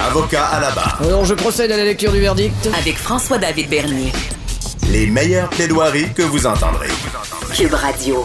Avocat à la barre. Alors je procède à la lecture du verdict. Avec François-David Bernier. Les meilleures plaidoiries que vous entendrez. Cube Radio.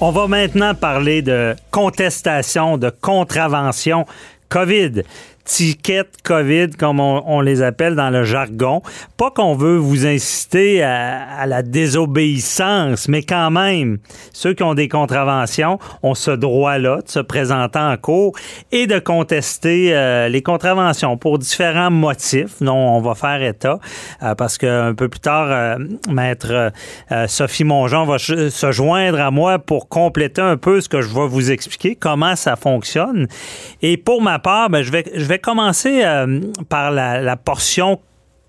On va maintenant parler de contestation, de contravention COVID tickets COVID, comme on, les appelle dans le jargon. Pas qu'on veut vous inciter à, la désobéissance, mais quand même, ceux qui ont des contraventions ont ce droit-là de se présenter en cours et de contester euh, les contraventions pour différents motifs dont on va faire état, euh, parce qu'un peu plus tard, euh, maître Sophie Mongeon va se joindre à moi pour compléter un peu ce que je vais vous expliquer, comment ça fonctionne. Et pour ma part, ben, je vais, je vais commencer euh, par la, portion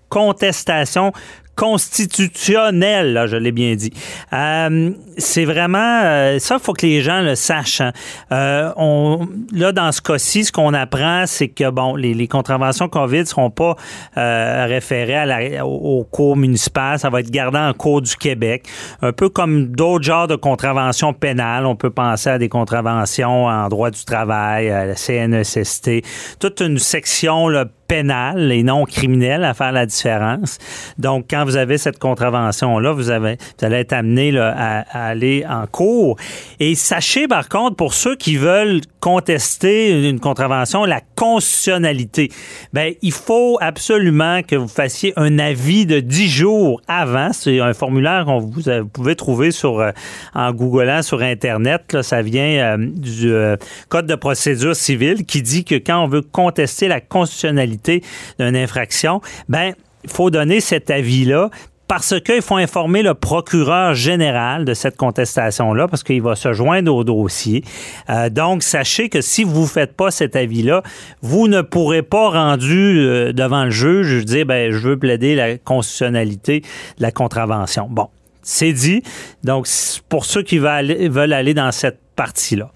contestation constitutionnelle, je l'ai bien dit. Euh, c'est vraiment euh, ça, il faut que les gens le sachent. Hein. on, là, dans ce cas-ci, ce qu'on apprend, c'est que bon, les, contraventions COVID ne seront pas référées à la, au, cours municipal, ça va être gardé en cours du Québec, un peu comme d'autres genres de contraventions pénales. On peut penser à des contraventions en droit du travail, à la CNESST, toute une section là, pénale et non criminelle à faire la différence. Donc, quand vous avez cette contravention-là, vous, allez être amené à, aller en cours. Et sachez, par contre, pour ceux qui veulent contester une contravention, la constitutionnalité, ben, il faut absolument que vous fassiez un avis de 10 jours avant. C'est un formulaire que vous, pouvez trouver euh, en googlant sur Internet. Ça vient euh, du euh, Code de procédure civile qui dit que quand on veut contester la constitutionnalité, d'une infraction, ben faut donner cet avis-là parce qu'il faut informer le procureur général de cette contestation-là, parce qu'il va se joindre au dossier. Euh, donc, sachez que si vous ne faites pas cet avis-là, vous ne pourrez pas, rendu euh, devant le juge, dire, ben, je veux plaider la constitutionnalité de la contravention. Bon, c'est dit. Donc, pour ceux qui veulent aller dans cette partie-là.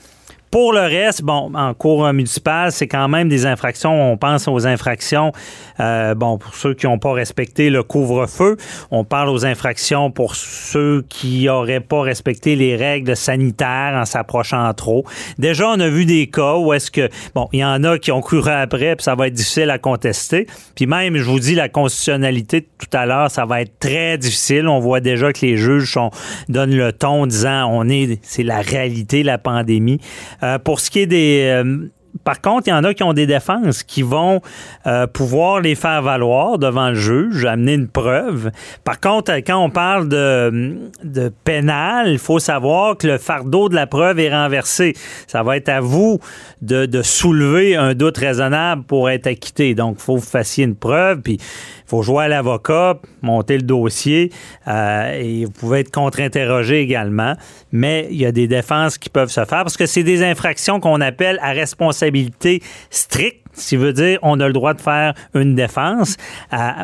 Pour le reste, bon, en cours municipal, c'est quand même des infractions. On pense aux infractions, euh, bon, pour ceux qui n'ont pas respecté le couvre-feu. On parle aux infractions pour ceux qui n'auraient pas respecté les règles sanitaires en s'approchant trop. Déjà, on a vu des cas où est-ce que, bon, il y en a qui ont couru après, puis ça va être difficile à contester. Puis même, je vous dis, la constitutionnalité tout à l'heure, ça va être très difficile. On voit déjà que les juges sont, donnent le ton en disant, on est, c'est la réalité, la pandémie. Euh, pour ce qui est des euh, par contre, il y en a qui ont des défenses qui vont euh, pouvoir les faire valoir devant le juge, amener une preuve. Par contre, quand on parle de, de pénal, il faut savoir que le fardeau de la preuve est renversé. Ça va être à vous de, de soulever un doute raisonnable pour être acquitté. Donc, il faut que vous fassiez une preuve, puis il faut jouer à l'avocat, monter le dossier, euh, et vous pouvez être contre-interrogé également. Mais il y a des défenses qui peuvent se faire parce que c'est des infractions qu'on appelle à responsabilité stricte ce qui veut dire on a le droit de faire une défense,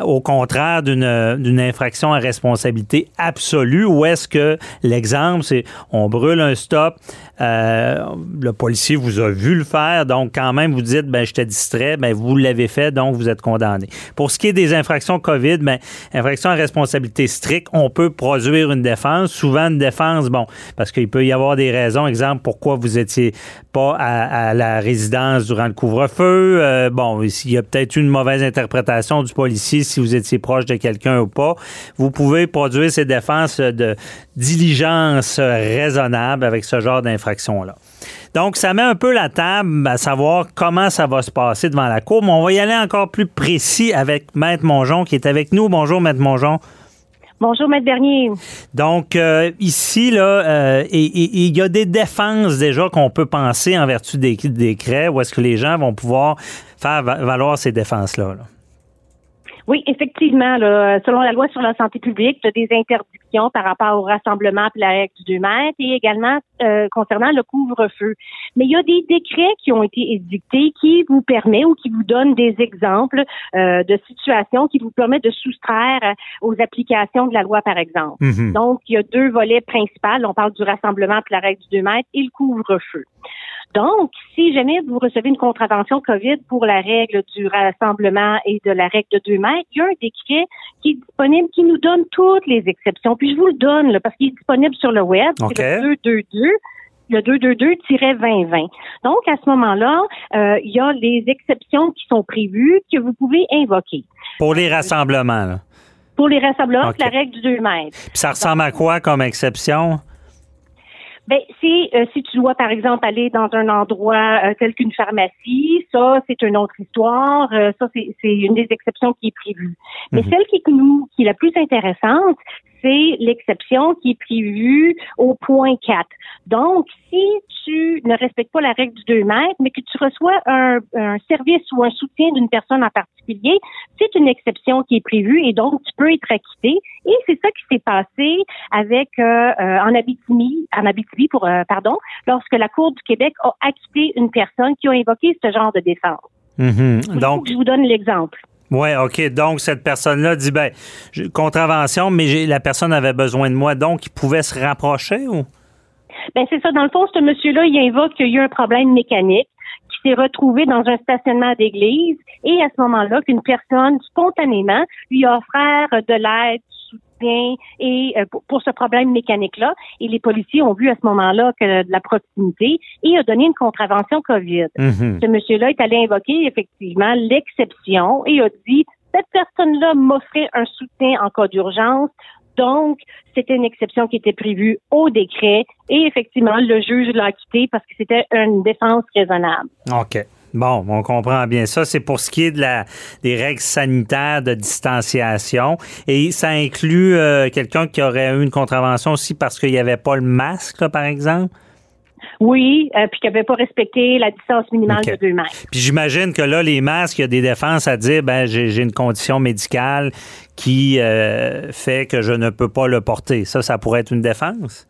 au contraire d'une infraction à responsabilité absolue, où est-ce que l'exemple, c'est on brûle un stop, euh, le policier vous a vu le faire, donc quand même vous dites, ben j'étais distrait, ben vous l'avez fait, donc vous êtes condamné. Pour ce qui est des infractions COVID, ben infraction à responsabilité stricte, on peut produire une défense, souvent une défense, bon, parce qu'il peut y avoir des raisons, exemple, pourquoi vous étiez pas à, la résidence durant le couvre-feu, euh, bon, il y a peut-être une mauvaise interprétation du policier si vous étiez proche de quelqu'un ou pas. Vous pouvez produire ces défenses de diligence raisonnable avec ce genre d'infraction-là. Donc, ça met un peu la table à savoir comment ça va se passer devant la Cour, mais on va y aller encore plus précis avec Maître Mongeon qui est avec nous. Bonjour, Maître Mongeon. Bonjour, Maître Bernier. Donc, euh, ici, là, euh, il y a des défenses déjà qu'on peut penser en vertu des décrets où est-ce que les gens vont pouvoir faire valoir ces défenses-là. Oui, effectivement. selon la loi sur la santé publique, il y a des interdictions par rapport au rassemblement et la règle du 2 mètres et également euh, concernant le couvre-feu. Mais il y a des décrets qui ont été édictés qui vous permettent ou qui vous donnent des exemples euh, de situations qui vous permettent de soustraire aux applications de la loi, par exemple. Mhm. Donc, il y a deux volets principaux. On parle du rassemblement et la règle du 2 mètres et le couvre-feu. Donc, si jamais vous recevez une contravention COVID pour la règle du rassemblement et de la règle de 2 mètres, il y a un décret qui est disponible qui nous donne toutes les exceptions. Puis je vous le donne là, parce qu'il est disponible sur le web. OK. C'est le 222 le 222-2020. Donc, à ce moment-là, euh, il y a les exceptions qui sont prévues que vous pouvez invoquer. Pour les rassemblements, là. Pour les rassemblements, c'est la règle du 2 mètres. Puis ça ressemble à quoi comme exception? Ben, c'est euh, si tu dois, par exemple, aller dans un endroit euh, tel qu'une pharmacie, ça, c'est une autre histoire. Euh, ça, c'est une des exceptions qui est prévue. Mais celle qui, nous, qui est la plus intéressante, c'est l'exception qui est prévue au point 4. Donc, si tu ne respectes pas la règle du 2 mètres, mais que tu reçois un, un service ou un soutien d'une personne en particulier, c'est une exception qui est prévue et donc tu peux être acquitté. Et c'est ça qui s'est passé avec euh, euh, en Abitibi, en Abitibi pour euh, pardon, lorsque la Cour du Québec a acquitté une personne qui a invoqué ce genre de défense. Mhm. Faut Donc, je vous donne l'exemple. Ouais, OK. Donc, cette personne-là dit, ben, contravention, mais la personne avait besoin de moi, donc il pouvait se rapprocher ou? Ben c'est ça. Dans le fond, ce monsieur-là, il invoque qu'il y a eu un problème mécanique qui s'est retrouvé dans un stationnement d'église et à ce moment-là, qu'une personne spontanément lui a offert de l'aide, et euh, pour, pour ce problème mécanique-là. Et les policiers ont vu à ce moment-là que de la proximité et a donné une contravention COVID. Mhm. Ce monsieur-là est allé invoquer effectivement l'exception et a dit cette personne-là m'offrait un soutien en cas d'urgence. Donc, c'était une exception qui était prévue au décret et effectivement, le juge l'a acquitté parce que c'était une défense raisonnable. OK. Bon, on comprend bien ça. C'est pour ce qui est de la, des règles sanitaires de distanciation. Et ça inclut euh, quelqu'un qui aurait eu une contravention aussi parce qu'il n'y avait pas le masque, là, par exemple? Oui, euh, puis qui n'avait pas respecté la distance minimale de deux mètres. Puis j'imagine que là, les masques, il y a des défenses à dire, ben j'ai j'ai une condition médicale qui euh, fait que je ne peux pas le porter. Ça, ça pourrait être une défense?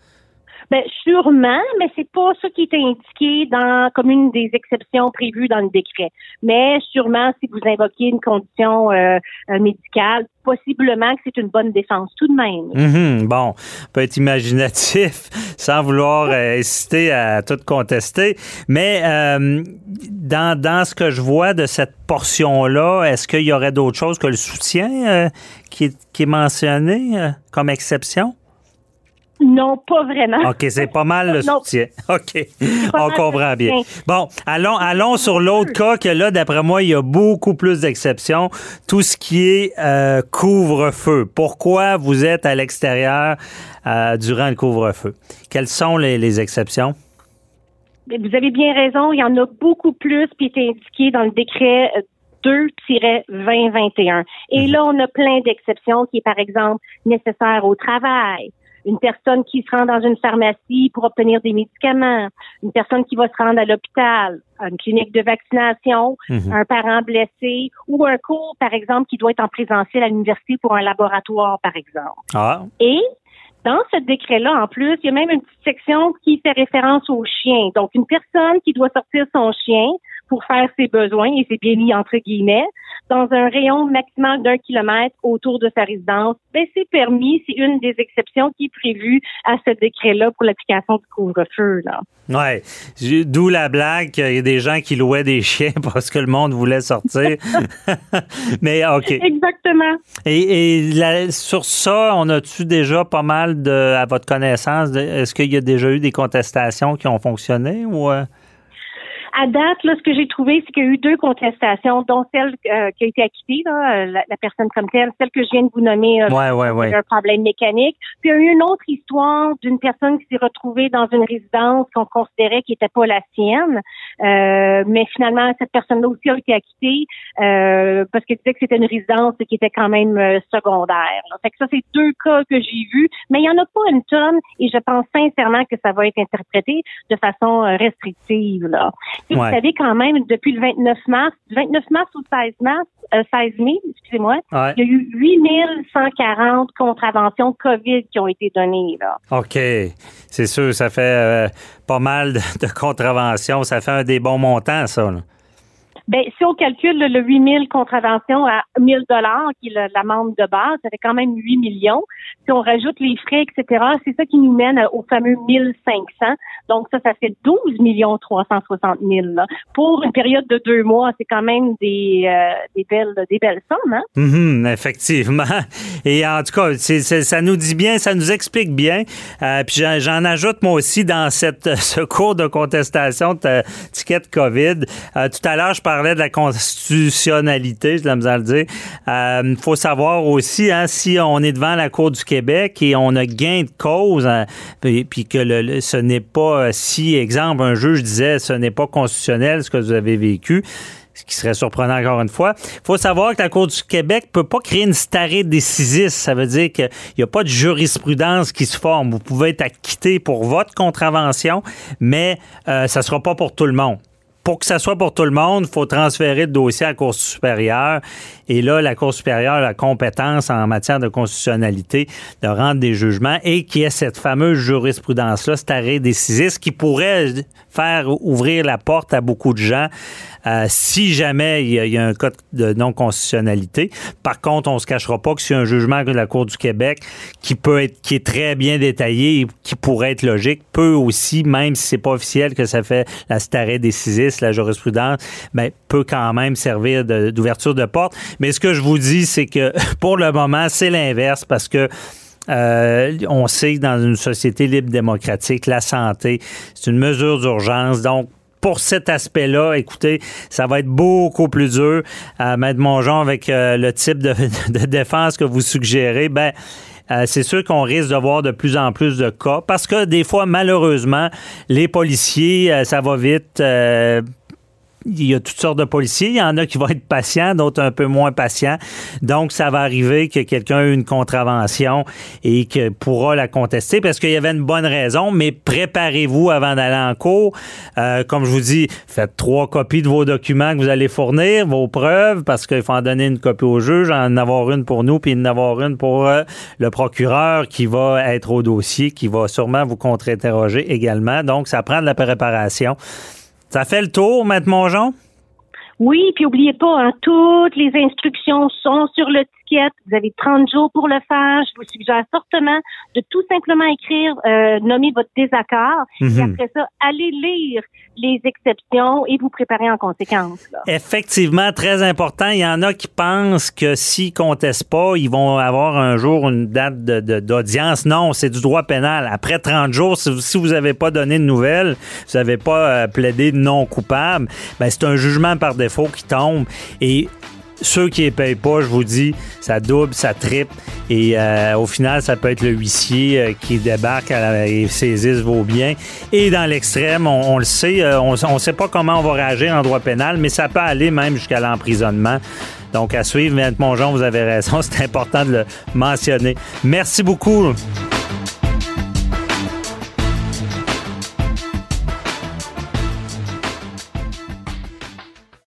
Ben, sûrement, mais c'est pas ça qui est indiqué dans comme une des exceptions prévues dans le décret. Mais sûrement, si vous invoquez une condition euh, euh, médicale, possiblement que c'est une bonne défense tout de même. Mhm, bon, on peut être imaginatif sans vouloir euh, inciter à tout contester. Mais euh, dans, dans ce que je vois de cette portion-là, est-ce qu'il y aurait d'autres choses que le soutien euh, qui, est, qui est mentionné euh, comme exception? Non, pas vraiment. OK, c'est pas mal le Non. soutien. OK, on comprend bien. Bon, allons, allons sur l'autre cas que là, d'après moi, il y a beaucoup plus d'exceptions. Tout ce qui est euh, couvre-feu. Pourquoi vous êtes à l'extérieur euh, durant le couvre-feu? Quelles sont les, les exceptions? Vous avez bien raison, il y en a beaucoup plus qui est indiqué dans le décret euh, 2-2021. Et là, on a plein d'exceptions qui est, par exemple, nécessaire au travail. Une personne qui se rend dans une pharmacie pour obtenir des médicaments, une personne qui va se rendre à l'hôpital, à une clinique de vaccination, Mhm. un parent blessé ou un cours, par exemple, qui doit être en présentiel à l'université pour un laboratoire, par exemple. Ah, Et dans ce décret-là, en plus, il y a même une petite section qui fait référence aux chiens. Donc, une personne qui doit sortir son chien pour faire ses besoins, et c'est bien mis entre guillemets, dans un rayon maximal d'un kilomètre autour de sa résidence, ben, c'est permis, c'est une des exceptions qui est prévue à ce décret-là pour l'application du couvre-feu. J'ai- D'où la blague qu'il y a des gens qui louaient des chiens parce que le monde voulait sortir. Mais OK. Exactement. Et, et la- sur ça, on a-tu déjà pas mal de, à votre connaissance, est-ce qu'il y a déjà eu des contestations qui ont fonctionné ou euh? À date, là, ce que j'ai trouvé, c'est qu'il y a eu deux contestations, dont celle euh, qui a été acquittée, là, euh, la, la personne comme telle, celle que je viens de vous nommer, euh, Ouais, ouais, ouais. un problème mécanique. Puis il y a eu une autre histoire d'une personne qui s'est retrouvée dans une résidence qu'on considérait qui n'était pas la sienne, Euh, mais finalement cette personne-là aussi a été acquittée euh, parce qu'elle disait que c'était une résidence qui était quand même euh, secondaire. là. Fait que ça, c'est deux cas que j'ai vus, mais il y en a pas une tonne et je pense sincèrement que ça va être interprété de façon restrictive. Là. Vous Ouais. savez quand même, depuis le 29 mars, du 29 mars au 16 mars, euh, 16 mai, excusez-moi, Ouais. il y a eu 8140 contraventions COVID qui ont été données, là. OK. C'est sûr, ça fait euh, pas mal de, de contraventions. Ça fait un des bons montants, ça. là. Ben, si on calcule le, le 8000 contraventions à 1000 dollars, qui est l'amende de base, ça fait quand même 8 millions. Si on rajoute les frais, etc., c'est ça qui nous mène au fameux 1500. Donc, ça, ça fait 12 millions 360 000, là. Pour une période de deux mois, c'est quand même des, euh, des belles, des belles sommes, hein? Mhm, effectivement. Et en tout cas, ça nous dit bien, ça nous explique bien. Euh, puis j'en- ajoute moi aussi dans cette, ce cours de contestation de ticket COVID. Euh, tout à l'heure, je parlais de la constitutionnalité, je la misère le dire. Il faut savoir aussi, hein, si on est devant la Cour du Québec et on a gain de cause, hein, puis, puis que le, le- ce n'est pas, euh, si, exemple, un juge disait ce n'est pas constitutionnel ce que vous avez vécu, ce qui serait surprenant encore une fois. Il faut savoir que la Cour du Québec ne peut pas créer une starée décisis. Ça veut dire qu'il n'y a pas de jurisprudence qui se forme. Vous pouvez être acquitté pour votre contravention, mais euh, ça ne sera pas pour tout le monde. Pour que ça soit pour tout le monde, il faut transférer le dossier à la Cour supérieure. Et là, la Cour supérieure a la compétence en matière de constitutionnalité de rendre des jugements et qui est cette fameuse jurisprudence-là, cet arrêt décisif, qui pourrait faire ouvrir la porte à beaucoup de gens euh, si jamais il y, a, un cas de non-constitutionnalité. Par contre, on ne se cachera pas que c'est un jugement de la Cour du Québec qui peut être, qui est très bien détaillé et qui pourrait être logique, peut aussi, même si c'est pas officiel que ça fait la starée décisif, la jurisprudence, mais peut quand même servir d'ouverture de, porte. Mais ce que je vous dis, c'est que pour le moment, c'est l'inverse parce que euh, on sait que dans une société libre démocratique, la santé, c'est une mesure d'urgence. Donc, pour cet aspect-là, écoutez, ça va être beaucoup plus dur. Euh, Maître Mongeon, avec euh, le type de, défense que vous suggérez, ben, euh, c'est sûr qu'on risque de voir de plus en plus de cas parce que des fois, malheureusement, les policiers, euh, ça va vite. Il y a toutes sortes de policiers. Il y en a qui vont être patients, d'autres un peu moins patients. Donc, ça va arriver que quelqu'un ait une contravention et que pourra la contester parce qu'il y avait une bonne raison, mais préparez-vous avant d'aller en cours. Euh, comme je vous dis, faites trois copies de vos documents que vous allez fournir, vos preuves, parce qu'il faut en donner une copie au juge, en avoir une pour nous, puis en avoir une pour euh, le procureur qui va être au dossier, qui va sûrement vous contre-interroger également. Donc, ça prend de la préparation. Ça fait le tour, Maître Mongeon? Oui, puis oubliez pas, hein, toutes les instructions sont sur le Vous avez 30 jours pour le faire. Je vous suggère fortement de tout simplement écrire, euh, nommer votre désaccord. Et Mhm. après ça, allez lire les exceptions et vous préparer en conséquence. là. Effectivement, très important. Il y en a qui pensent que s'ils contestent pas, ils vont avoir un jour une date de- de- d'audience. non, c'est du droit pénal. Après 30 jours, si vous- si vous n'avez pas donné de nouvelles, vous n'avez pas euh, plaidé non coupable, ben c'est un jugement par défaut qui tombe. Et ceux qui ne payent pas, je vous dis, ça double, ça triple. Et euh, au final, ça peut être le huissier euh, qui débarque à et saisisse vos biens. Et dans l'extrême, on, le sait, euh, on ne sait pas comment on va réagir en droit pénal, mais ça peut aller même jusqu'à l'emprisonnement. Donc, à suivre, Maître Mongeon, vous avez raison, c'est important de le mentionner. Merci beaucoup.